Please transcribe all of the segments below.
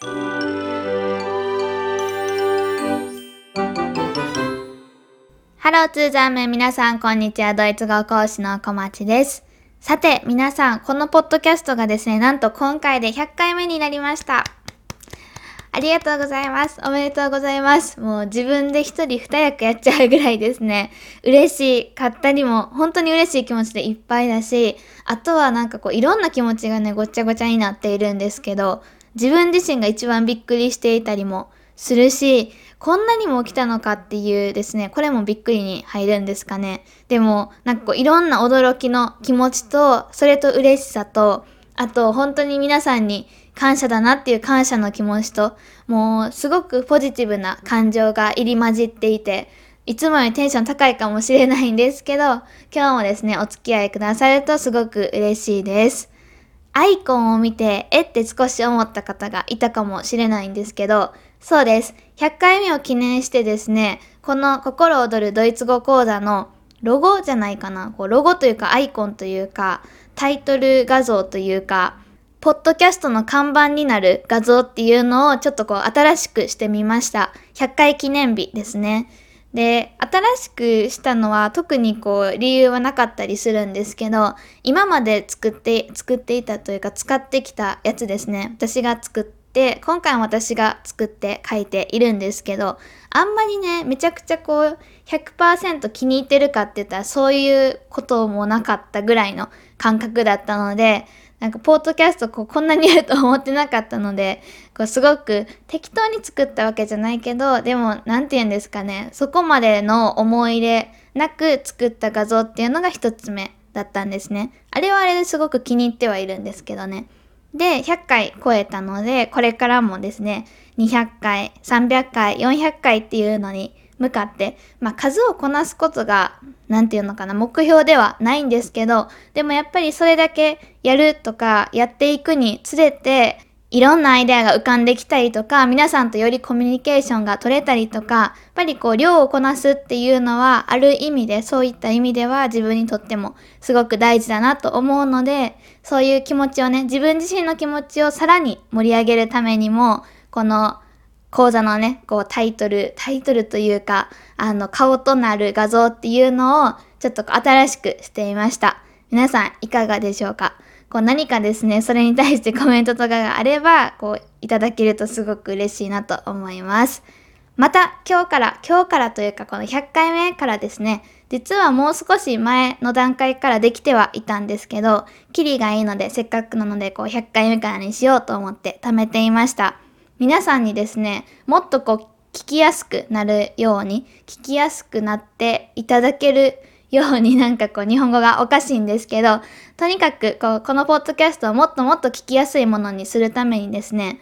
ハローツーザーメン皆さんこんにちはドイツ語講師の小町ですさて皆さんこのポッドキャストがですねなんと今回で100回目になりましたありがとうございます。おめでとうございます。もう自分で一人二役やっちゃうぐらいですね。嬉しかったりも、本当に嬉しい気持ちでいっぱいだし、あとはなんかこういろんな気持ちがね、ごちゃごちゃになっているんですけど、自分自身が一番びっくりしていたりもするし、こんなにも起きたのかっていうですね、これもびっくりに入るんですかね。でも、なんかこういろんな驚きの気持ちと、それと嬉しさと、あと本当に皆さんに感謝だなっていう感謝の気持ちと、もうすごくポジティブな感情が入り混じっていて、いつもよりテンション高いかもしれないんですけど、今日もですね、お付き合いくださるとすごく嬉しいです。アイコンを見て、えって少し思った方がいたかもしれないんですけど、そうです。100回目を記念してですね、この心躍るドイツ語講座のロゴじゃないかな、こうロゴというかアイコンというか、タイトル画像というか、ポッドキャストの看板になる画像っていうのをちょっとこう新しくしてみました。100回記念日ですね。で、新しくしたのは特にこう理由はなかったりするんですけど、今まで作って、作っていたというか使ってきたやつですね。私が作って、今回も私が作って書いているんですけど、あんまりね、めちゃくちゃこう100%気に入ってるかって言ったらそういうこともなかったぐらいの感覚だったので、なんかポートキャストここんなにあると思ってなかったので、こうすごく適当に作ったわけじゃないけど、でも何て言うんですかね、そこまでの思い入れなく作った画像っていうのが一つ目だったんですね。あれはあれですごく気に入ってはいるんですけどね。で、100回超えたので、これからもですね、200回、300回、400回っていうのに向かって、まあ、数をこなすことが、なんていうのかな、目標ではないんですけど、でもやっぱりそれだけやるとか、やっていくにつれて、いろんなアイデアが浮かんできたりとか、皆さんとよりコミュニケーションが取れたりとか、やっぱりこう、量をこなすっていうのは、ある意味で、そういった意味では自分にとってもすごく大事だなと思うので、そういう気持ちをね、自分自身の気持ちをさらに盛り上げるためにも、この講座のね、こうタイトル、タイトルというか、あの、顔となる画像っていうのを、ちょっと新しくしてみました。皆さん、いかがでしょうか？こう何かですね、それに対して コメントとかがあれば、こう、いただけるとすごく嬉しいなと思います。また、今日から、今日からというか、この100回目からですね、実はもう少し前の段階からできてはいたんですけど、キリがいいので、せっかくなので、こう、100回目からにしようと思って貯めていました。皆さんにですね、もっとこう、聞きやすくなるように、聞きやすくなっていただけるように なんかこう日本語がおかしいんですけど、とにかくこうこのポッドキャストをもっともっと聞きやすいものにするためにですね、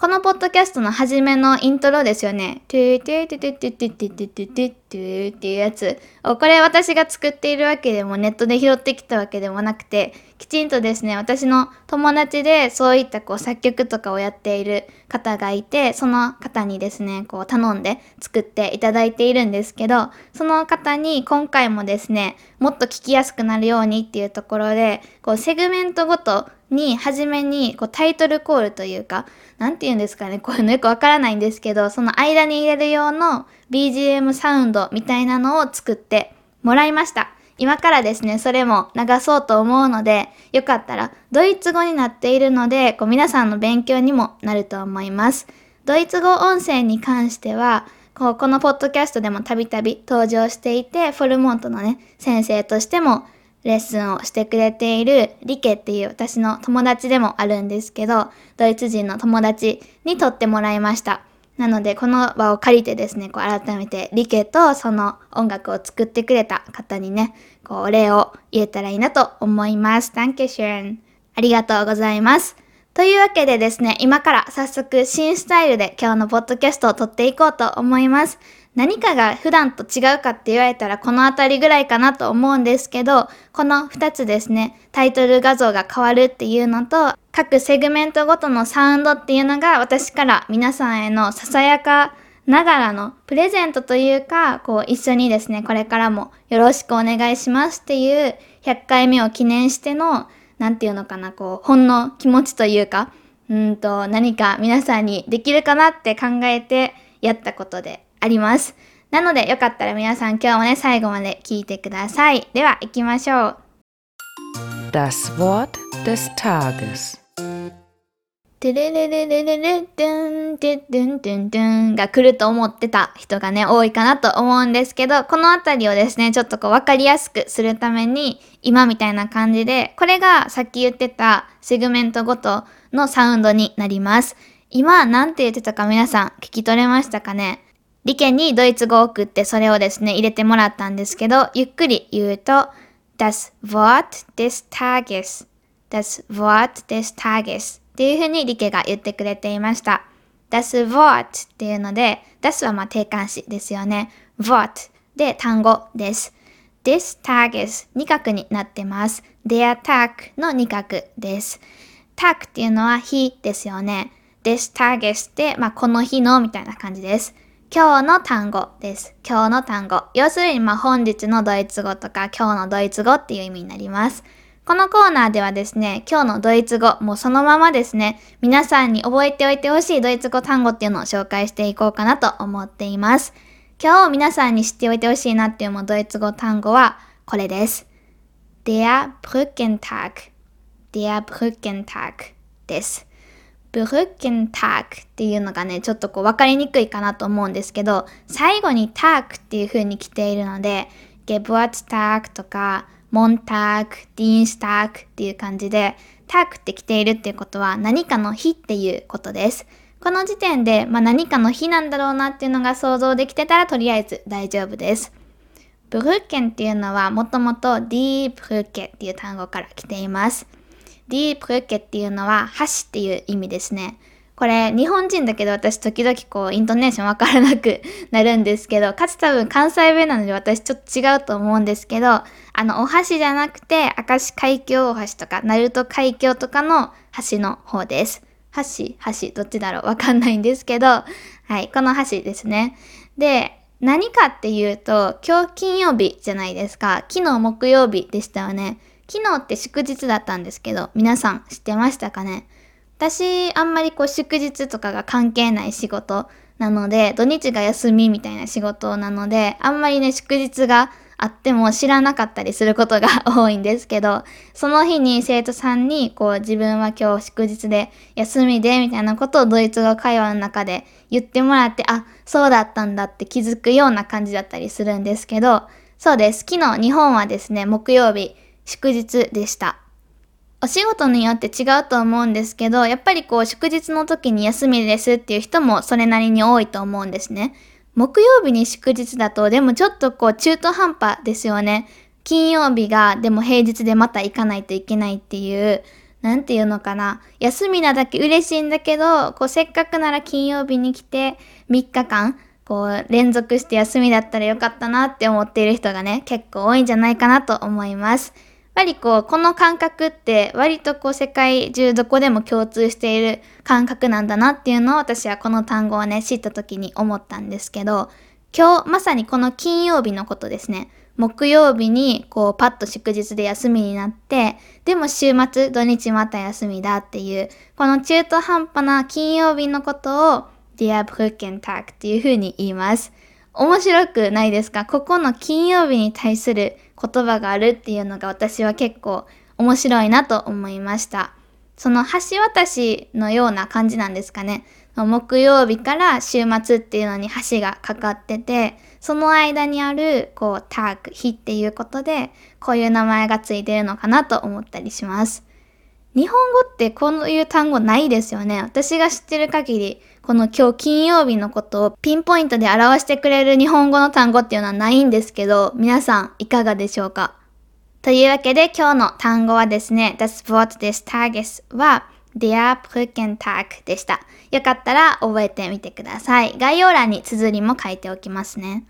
このポッドキャストの初めのイントロですよね。トゥートゥートゥトゥトゥトゥトゥトゥトゥトゥトゥっていうやつ。これ私が作っているわけでもネットで拾ってきたわけでもなくて、きちんとですね、私の友達でそういったこう作曲とかをやっている方がいて、その方にですね、こう頼んで作っていただいているんですけど、その方に今回もですね、もっと聞きやすくなるようにっていうところで、こうセグメントごとに、初めにこうタイトルコールというか、なんて言うんですかね、こういうのよくわからないんですけど、その間に入れる用の BGM サウンドみたいなのを作ってもらいました。今からですね、それも流そうと思うので、よかったら、ドイツ語になっているので、こう皆さんの勉強にもなると思います。ドイツ語音声に関しては、こうこのポッドキャストでもたびたび登場していて、フォルモントのね、先生としてもレッスンをしてくれているリケっていう私の友達でもあるんですけど、ドイツ人の友達に撮ってもらいました。なので、この場を借りてですね、こう改めてリケとその音楽を作ってくれた方にね、こうお礼を言えたらいいなと思います。Thank you, Sharon. ありがとうございます。というわけでですね、今から早速新スタイルで今日のポッドキャストを撮っていこうと思います。何かが普段と違うかって言われたらこの辺りぐらいかなと思うんですけど、この2つですね、タイトル画像が変わるっていうのと、各セグメントごとのサウンドっていうのが私から皆さんへのささやかながらのプレゼントというか、こう一緒にですね、これからもよろしくお願いしますっていう100回目を記念しての、何て言うのかな、こう、ほんの気持ちというか、うんと、何か皆さんにできるかなって考えてやったことであります。なのでよかったら皆さん今日もね、最後まで聞いてください。では行きましょう。Das Wort des Tages てれれれれれれ、ドン、てドン、ドン、ドンが来ると思ってた人がね、多いかなと思うんですけど、このあたりをですね、ちょっとこう分かりやすくするために、今みたいな感じで、これがさっき言ってたセグメントごとのサウンドになります。今、なんて言ってたか皆さん聞き取れましたかね？理研にドイツ語を送ってそれをですね、入れてもらったんですけど、ゆっくり言うと、das Wort des Tages das Wort des Tages っていうふうにリケが言ってくれていました。das Wort っていうので、das はまあ定冠詞ですよね。Wort で単語です。des Tages 二角になってます。der Tag の二角です。Tag っていうのは日ですよね。des Tages って、まあ、この日のみたいな感じです。今日の単語です。今日の単語。要するに、まあ、本日のドイツ語とか今日のドイツ語っていう意味になります。このコーナーではですね、今日のドイツ語、もうそのままですね、皆さんに覚えておいてほしいドイツ語単語っていうのを紹介していこうかなと思っています。今日皆さんに知っておいてほしいなっていうもドイツ語単語はこれです。Der Brückentag Der Brückentag です。ブルッケンタークっていうのがね、ちょっとこう分かりにくいかなと思うんですけど、最後にタークっていう風に来ているので、ゲブワツタークとか、モンターク、ディーンスタークっていう感じで、タークって来ているっていうことは何かの日っていうことです。この時点で、まあ、何かの日なんだろうなっていうのが想像できてたらとりあえず大丈夫です。ブルッケンっていうのはもともとディープルッケっていう単語から来ています。ディープルケっていうのは橋っていう意味ですね。これ日本人だけど私時々こうイントネーションわからなくなるんですけど、かつ多分関西弁なので私ちょっと違うと思うんですけど、あのお箸じゃなくて明石海峡大橋とか鳴門海峡とかの橋の方です。橋、橋、どっちだろうわかんないんですけど、はい、この橋ですね。で、何かっていうと、今日金曜日じゃないですか。昨日木曜日でしたよね。昨日って祝日だったんですけど、皆さん知ってましたかね？私、あんまりこう祝日とかが関係ない仕事なので、土日が休みみたいな仕事なので、あんまりね、祝日があっても知らなかったりすることが多いんですけど、その日に生徒さんに、こう自分は今日祝日で休みで、みたいなことをドイツ語会話の中で言ってもらって、あ、そうだったんだって気づくような感じだったりするんですけど、そうです。昨日日本はですね、木曜日、祝日でした。お仕事によって違うと思うんですけど、やっぱりこう祝日の時に休みですっていう人もそれなりに多いと思うんですね。木曜日に祝日だと、でもちょっとこう中途半端ですよね。金曜日がでも平日でまた行かないといけないっていう、なんていうのかな。休みなだけ嬉しいんだけど、こうせっかくなら金曜日に来て3日間、こう連続して休みだったらよかったなって思っている人がね、結構多いんじゃないかなと思います。ぱりこう、この感覚って割とこう世界中どこでも共通している感覚なんだなっていうのを私はこの単語をね、知った時に思ったんですけど、今日まさにこの金曜日のことですね。木曜日にこうパッと祝日で休みになって、でも週末土日また休みだっていう、この中途半端な金曜日のことを Der Brückentag っていう風に言います。面白くないですか？ここの金曜日に対する言葉があるっていうのが私は結構面白いなと思いました。その橋渡しのような感じなんですかね。木曜日から週末っていうのに橋がかかってて、その間にある、こう、ターク、日っていうことで、こういう名前がついてるのかなと思ったりします。日本語ってこういう単語ないですよね。私が知ってる限り、この今日金曜日のことをピンポイントで表してくれる日本語の単語っていうのはないんですけど、皆さんいかがでしょうか？というわけで今日の単語はですね、Das Wort des Tages は Der Brückentag でした。よかったら覚えてみてください。概要欄に綴りも書いておきますね。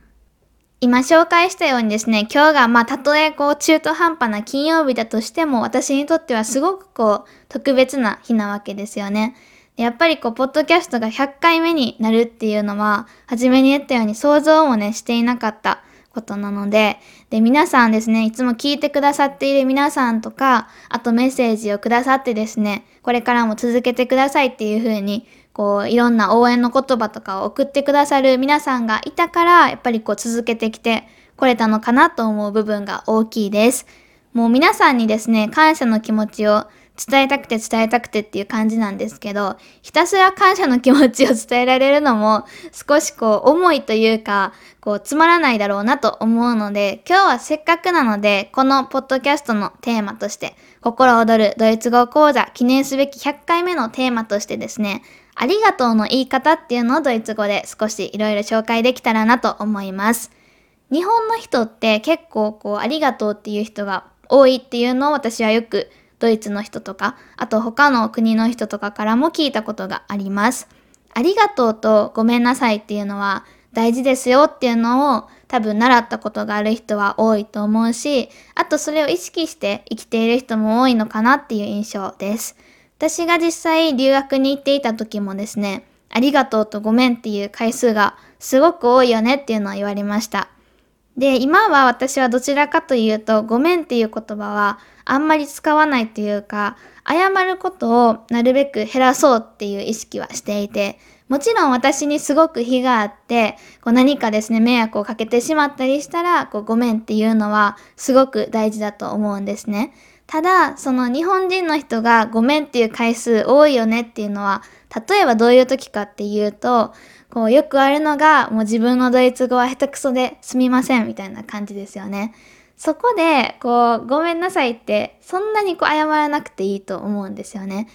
今紹介したようにですね、今日がまあたとえこう中途半端な金曜日だとしても私にとってはすごくこう特別な日なわけですよね。やっぱりこう、ポッドキャストが100回目になるっていうのは、初めに言ったように想像もね、していなかったことなので、で、皆さんですね、いつも聞いてくださっている皆さんとか、あとメッセージをくださってですね、これからも続けてくださいっていう風に、こう、いろんな応援の言葉とかを送ってくださる皆さんがいたから、やっぱりこう続けてきてこれたのかなと思う部分が大きいです。もう皆さんにですね、感謝の気持ちを伝えたくて伝えたくてっていう感じなんですけど、ひたすら感謝の気持ちを伝えられるのも少しこう重いというか、こうつまらないだろうなと思うので、今日はせっかくなので、このポッドキャストのテーマとして、心躍るドイツ語講座記念すべき100回目のテーマとしてですね、ありがとうの言い方っていうのをドイツ語で少しいろいろ紹介できたらなと思います。日本の人って結構こうありがとうっていう人が多いっていうのを私はよくドイツの人とか、あと他の国の人とかからも聞いたことがあります。ありがとうとごめんなさいっていうのは大事ですよっていうのを多分習ったことがある人は多いと思うし、あとそれを意識して生きている人も多いのかなっていう印象です。私が実際留学に行っていた時もですね、ありがとうとごめんっていう回数がすごく多いよねっていうのを言われました。で、今は私はどちらかというと、ごめんっていう言葉はあんまり使わないというか、謝ることをなるべく減らそうっていう意識はしていて、もちろん私にすごく非があって、こう何かですね、迷惑をかけてしまったりしたら、こうごめんっていうのはすごく大事だと思うんですね。ただ、その日本人の人がごめんっていう回数多いよねっていうのは、例えばどういう時かっていうと、こうよくあるのが、もう自分のドイツ語は下手くそですみませんみたいな感じですよね。そこで、こう、ごめんなさいって、そんなにこう謝らなくていいと思うんですよね。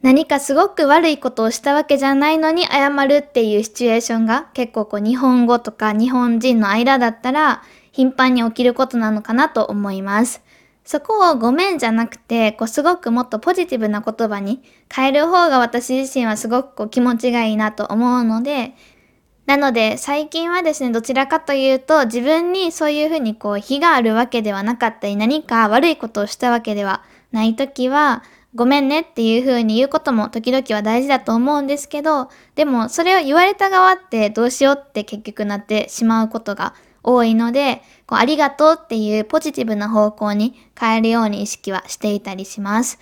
何かすごく悪いことをしたわけじゃないのに謝るっていうシチュエーションが結構こう日本語とか日本人の間だったら頻繁に起きることなのかなと思います。そこをごめんじゃなくて、こうすごくもっとポジティブな言葉に変える方が私自身はすごくこう気持ちがいいなと思うので、なので最近はですね、どちらかというと自分にそういうふうにこう非があるわけではなかったり何か悪いことをしたわけではないときは、ごめんねっていうふうに言うことも時々は大事だと思うんですけど、でもそれを言われた側ってどうしようって結局なってしまうことが多いので、こうありがとうっていうポジティブな方向に変えるように意識はしていたりします。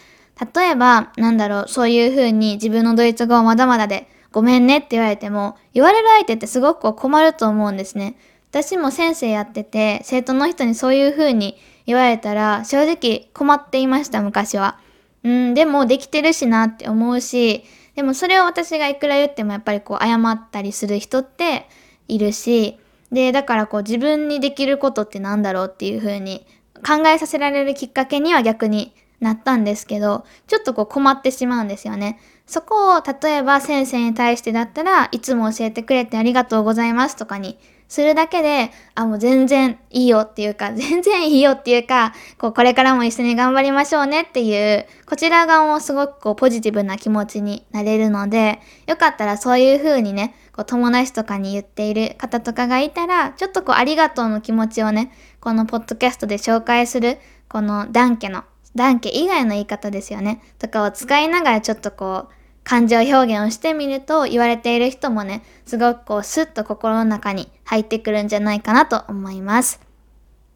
例えば、なんだろう、そういうふうに自分のドイツ語はまだまだでごめんねって言われても、言われる相手ってすごく困ると思うんですね。私も先生やってて、生徒の人にそういうふうに言われたら、正直困っていました、昔は。うん、でもできてるしなって思うし、でもそれを私がいくら言ってもやっぱりこう謝ったりする人っているし、で、だからこう自分にできることってなんだろうっていう風に考えさせられるきっかけには逆になったんですけど、ちょっとこう困ってしまうんですよね。そこを例えば先生に対してだったらいつも教えてくれてありがとうございますとかにするだけで、あ、もう全然いいよっていうか、全然いいよっていうか、こう、これからも一緒に頑張りましょうねっていう、こちら側もすごくこう、ポジティブな気持ちになれるので、よかったらそういう風にね、こう、友達とかに言っている方とかがいたら、ちょっとこう、ありがとうの気持ちをね、このポッドキャストで紹介する、このダンケの、ダンケ以外の言い方ですよね、とかを使いながらちょっとこう、感情表現をしてみると言われている人もね、すごくこうスッと心の中に入ってくるんじゃないかなと思います。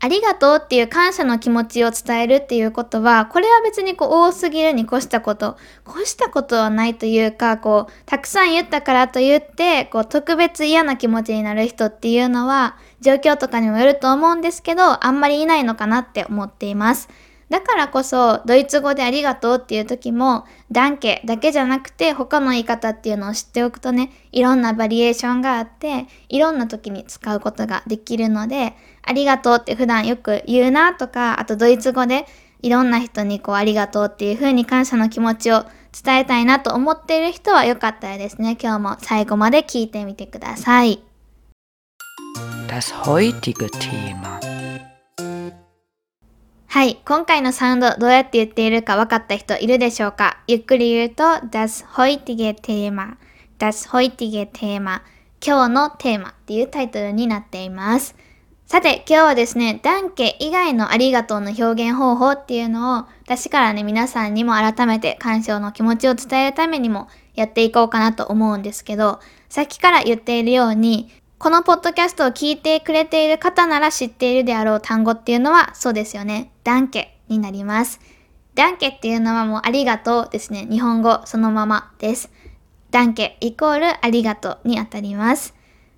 ありがとうっていう感謝の気持ちを伝えるっていうことは、これは別にこう多すぎるに越したこと、越したことはないというか、こう、たくさん言ったからと言って、こう、特別嫌な気持ちになる人っていうのは、状況とかにもよると思うんですけど、あんまりいないのかなって思っています。だからこそ、ドイツ語でありがとうっていう時も、ダンケだけじゃなくて他の言い方っていうのを知っておくとね、いろんなバリエーションがあって、いろんな時に使うことができるので、ありがとうって普段よく言うなとか、あとドイツ語でいろんな人にこうありがとうっていう風に感謝の気持ちを伝えたいなと思っている人はよかったらですね、今日も最後まで聞いてみてください。Das heutige Thema はい。今回のサウンドどうやって言っているか分かった人いるでしょうか？ゆっくり言うと、Das heutige Thema Das heutige Thema 今日のテーマっていうタイトルになっています。さて、今日はですね、ダンケ以外のありがとうの表現方法っていうのを、私からね、皆さんにも改めて感謝の気持ちを伝えるためにもやっていこうかなと思うんですけど、さっきから言っているように、このポッドキャストを聞いてくれている方なら知っているであろう単語っていうのはそうですよね。ダンケになります。ダンケっていうのはもうありがとうですね。日本語そのままです。ダンケイコールありがとうにあたります。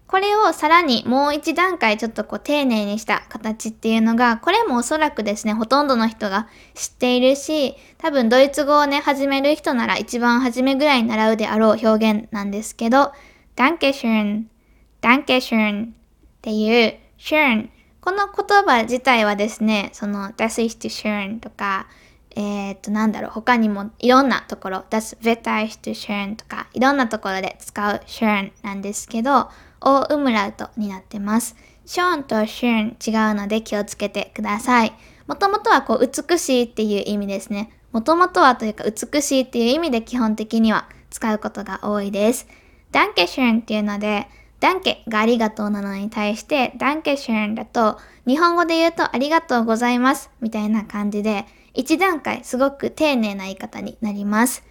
これをさらにもう一段階ちょっとこう丁寧にした形っていうのが、これもおそらくですね、ほとんどの人が知っているし、多分ドイツ語をね、始める人なら一番初めぐらいに習うであろう表現なんですけど、Danke schön, Danke schön っていう schön この言葉自体はですね、その Das ist schön とか、えっ、と、なんだろう、他にもいろんなところ、Das Wetter ist schön とか、いろんなところで使う schön なんですけど、オウムラウトになってます。ショーンとシューン違うので気をつけてください。もともとはこう美しいっていう意味ですね。もともとはというか美しいっていう意味で基本的には使うことが多いです。ダンケシューンっていうので、ダンケがありがとうなのに対して、ダンケシュンだと日本語で言うとありがとうございますみたいな感じで、一段階すごく丁寧な言い方になります。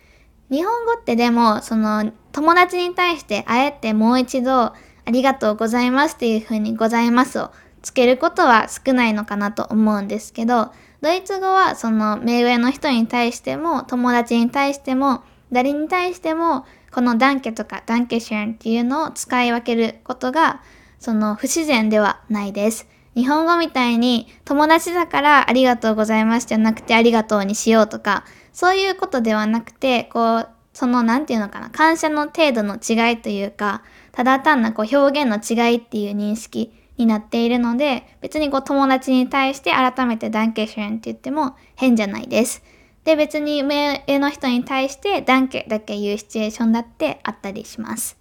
日本語ってでも、その友達に対してあえてもう一度ありがとうございますっていう風にございますをつけることは少ないのかなと思うんですけど、ドイツ語はその目上の人に対しても友達に対しても誰に対してもこのダンケとかダンケシュンっていうのを使い分けることがその不自然ではないです。日本語みたいに友達だからありがとうございますじゃなくてありがとうにしようとかそういうことではなくてこうその何て言うのかな感謝の程度の違いというかただ単なこう表現の違いっていう認識になっているので、別にこう友達に対して改めてダンケシュンって言っても変じゃないです。で、別に上の人に対してダンケだけ言うシチュエーションだってあったりします。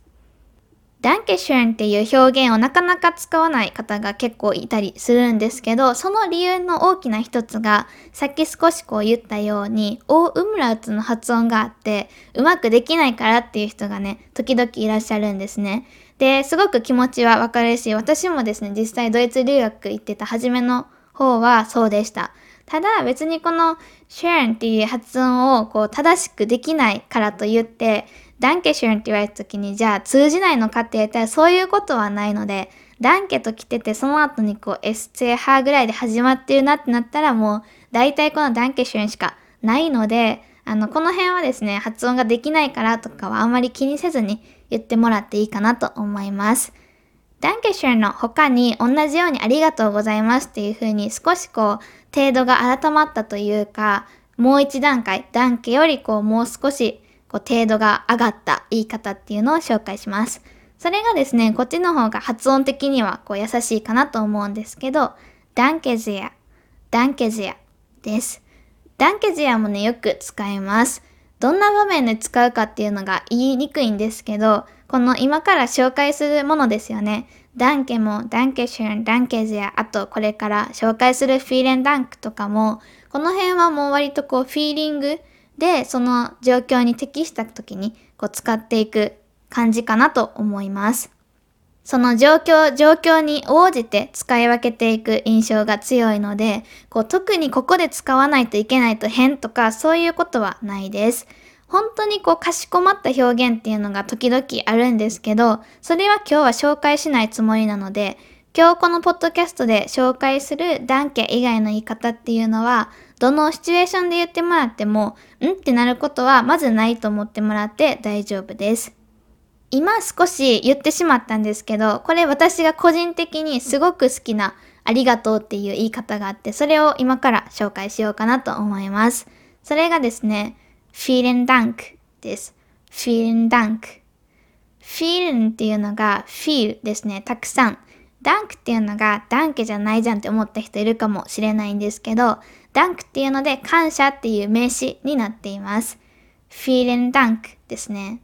ダンケシュンっていう表現をなかなか使わない方が結構いたりするんですけど、その理由の大きな一つが、さっき少しこう言ったように、オーウムラウツの発音があって、うまくできないからっていう人がね、時々いらっしゃるんですね。で、すごく気持ちはわかるし、私もですね、実際ドイツ留学行ってた初めの方はそうでした。ただ別にこのシューンっていう発音をこう正しくできないからと言って、ダンケシュンって言われた時に、じゃあ通じないのかって言ったらそういうことはないので、ダンケと来てて、その後にこう S ツハぐらいで始まってるなってなったらもう、大体このダンケシュンしかないので、あの、この辺はですね、発音ができないからとかはあんまり気にせずに言ってもらっていいかなと思います。ダンケシュンの他に同じようにありがとうございますっていう風に少しこう、程度が改まったというか、もう一段階、ダンケよりこう、もう少しこう程度が上がった言い方っていうのを紹介します。それがですね、こっちの方が発音的にはこう優しいかなと思うんですけど、ダンケジア、ダンケジアです。ダンケジアもね、よく使います。どんな場面で使うかっていうのが言いにくいんですけど、この今から紹介するものですよね。ダンケも、ダンケシュン、ダンケジア、あとこれから紹介するフィーレンダンクとかも、この辺はもう割とこうフィーリングで、その状況に適した時にこう使っていく感じかなと思います。その状況、状況に応じて使い分けていく印象が強いので、こう特にここで使わないといけないと変とかそういうことはないです。本当にこうかしこまった表現っていうのが時々あるんですけど、それは今日は紹介しないつもりなので、今日このポッドキャストで紹介するダンケ以外の言い方っていうのは、どのシチュエーションで言ってもらっても、んってなることはまずないと思ってもらって大丈夫です。今少し言ってしまったんですけど、これ私が個人的にすごく好きなありがとうっていう言い方があって、それを今から紹介しようかなと思います。それがですね、vielen Dank です。vielen Dank。vielen っていうのが feel ですね、たくさん。ダンクっていうのがダンケじゃないじゃんって思った人いるかもしれないんですけど、ダンクっていうので感謝っていう名詞になっています。フィーレンダンクですね。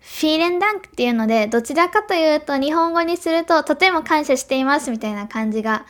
フィーレンダンクっていうので、どちらかというと日本語にするととても感謝していますみたいな感じが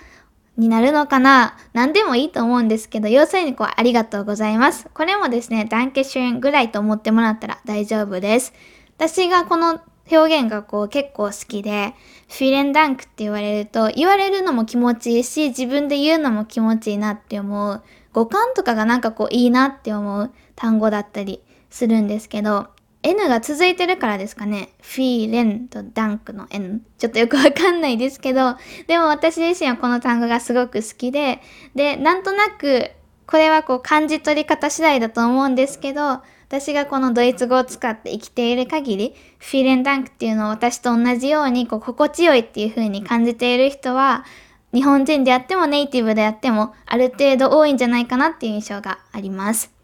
になるのかな？何でもいいと思うんですけど、要するにこう、ありがとうございます。これもですね、ダンケシュンぐらいと思ってもらったら大丈夫です。私がこの表現がこう結構好きで、フィレンダンクって言われると、言われるのも気持ちいいし、自分で言うのも気持ちいいなって思う。語感とかがなんかこういいなって思う単語だったりするんですけど、N が続いてるからですかね。フィーレンとダンクの N。ちょっとよくわかんないですけど、でも私自身はこの単語がすごく好きで、で、なんとなく、これはこう感じ取り方次第だと思うんですけど、私がこのドイツ語を使って生きている限り、フィーレンダンクっていうのを私と同じようにこう心地よいっていう風に感じている人は、日本人であってもネイティブであってもある程度多いんじゃないかなっていう印象があります。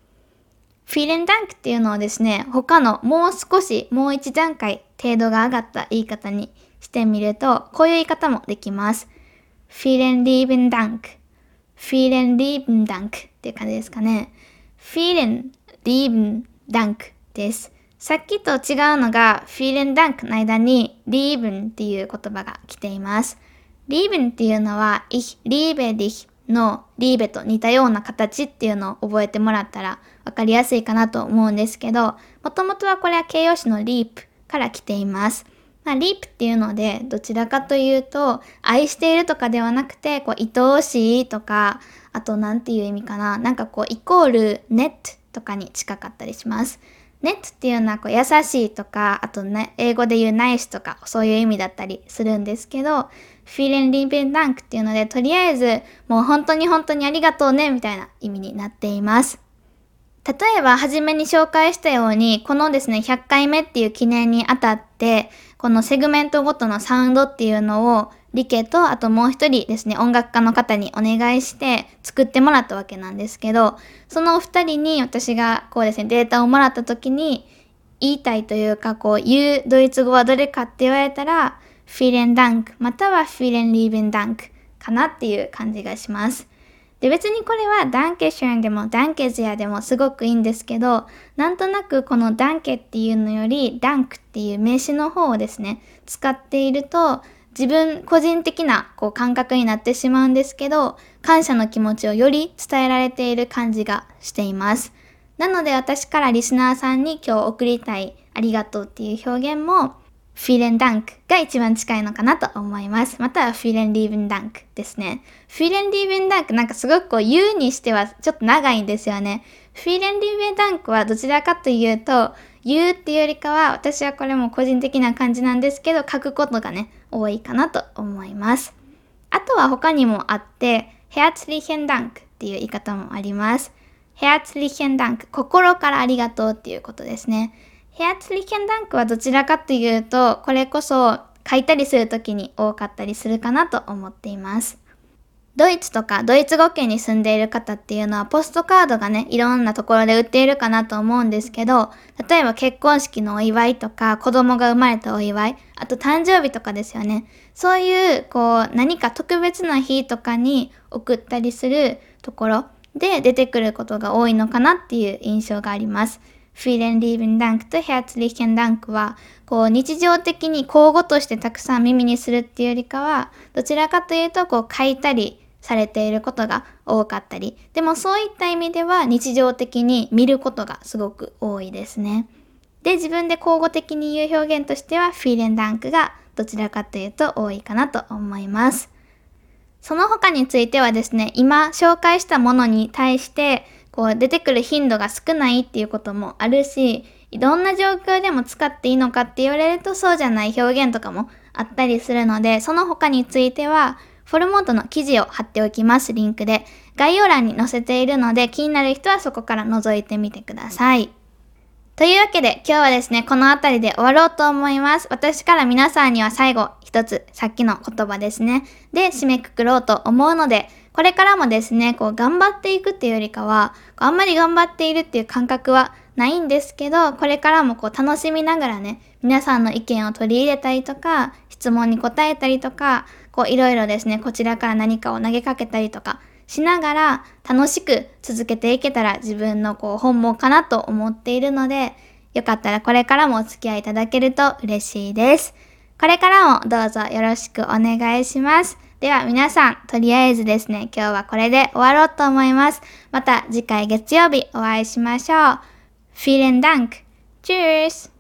フィーレンダンクっていうのをですね、他のもう少しもう一段階程度が上がった言い方にしてみると、こういう言い方もできます。フィーレンリーベンダンク。Vielen lieben Dank っていう感じですかね。 Vielen lieben Dank です。さっきと違うのが、 Vielen Dank の間に lieben っていう言葉が来ています。 lieben っていうのは、ich liebe dich の liebe と似たような形っていうのを覚えてもらったらわかりやすいかなと思うんですけど、もともとはこれは形容詞の lieb から来ています。まあ、 lieb っていうので、どちらかというと、愛しているとかではなくて、こう、愛おしいとか、あと、なんていう意味かな。なんかこう、イコール、ネットとかに近かったりします。ネットっていうのはこう優しいとか、あとね、英語で言うナイスとか、そういう意味だったりするんですけど、フィーレンリーベンダンクっていうので、とりあえず、もう本当に本当にありがとうね、みたいな意味になっています。例えば、初めに紹介したように、このですね、100回目っていう記念にあたって、このセグメントごとのサウンドっていうのを、リケと、あともう一人ですね、音楽家の方にお願いして作ってもらったわけなんですけど、そのお二人に私がこうですね、データをもらった時に、言いたいというか、こう、言うドイツ語はどれかって言われたら、フィレンダンク、またはフィレンリーベンダンクかなっていう感じがします。で、別にこれはダンケシュンでもダンケズヤでもすごくいいんですけど、なんとなくこのダンケっていうのよりダンクっていう名詞の方をですね、使っていると、自分個人的なこう感覚になってしまうんですけど、感謝の気持ちをより伝えられている感じがしています。なので私からリスナーさんに今日送りたいありがとうっていう表現も、フィーレンダンクが一番近いのかなと思います。またはフィーレンリーベンダンクですね。フィーレンリーベンダンクなんかすごくこう言うにしてはちょっと長いんですよね。フィーレンリーベンダンクはどちらかというと、言うっていうよりかは、私はこれも個人的な感じなんですけど、書くことがね、多いかなと思います。あとは他にもあって、ヘアツリヘンダンクっていう言い方もあります。ヘアツリヘンダンク、心からありがとうっていうことですね。ヘアツリヘンダンクはどちらかというと、これこそ書いたりするときに多かったりするかなと思っています。ドイツとかドイツ語圏に住んでいる方っていうのはポストカードがね、いろんなところで売っているかなと思うんですけど、例えば結婚式のお祝いとか子供が生まれたお祝い、あと誕生日とかですよね。そういう、こう、何か特別な日とかに送ったりするところで出てくることが多いのかなっていう印象があります。フィーレンリーベンダンクとヘアツリーケンダンクは、こう日常的に交互としてたくさん耳にするっていうよりかは、どちらかというとこう書いたりされていることが多かったり、でもそういった意味では日常的に見ることがすごく多いですね。で、自分で交互的に言う表現としては、フィーレンダンクがどちらかというと多いかなと思います。その他についてはですね、今紹介したものに対して、こう出てくる頻度が少ないっていうこともあるし、どんな状況でも使っていいのかって言われるとそうじゃない表現とかもあったりするので、その他については、フォルモートの記事を貼っておきます、リンクで。概要欄に載せているので、気になる人はそこから覗いてみてください。というわけで、今日はですね、この辺りで終わろうと思います。私から皆さんには最後、一つ、さっきの言葉ですね。で、締めくくろうと思うので、これからもですね、こう、頑張っていくっていうよりかは、あんまり頑張っているっていう感覚はないんですけど、これからもこう、楽しみながらね、皆さんの意見を取り入れたりとか、質問に答えたりとか、こういろいろですね、こちらから何かを投げかけたりとかしながら楽しく続けていけたら自分のこう本望かなと思っているので、よかったらこれからもお付き合いいただけると嬉しいです。これからもどうぞよろしくお願いします。では皆さん、とりあえずですね、今日はこれで終わろうと思います。また次回月曜日お会いしましょう。Vielen Dank. Tschüss.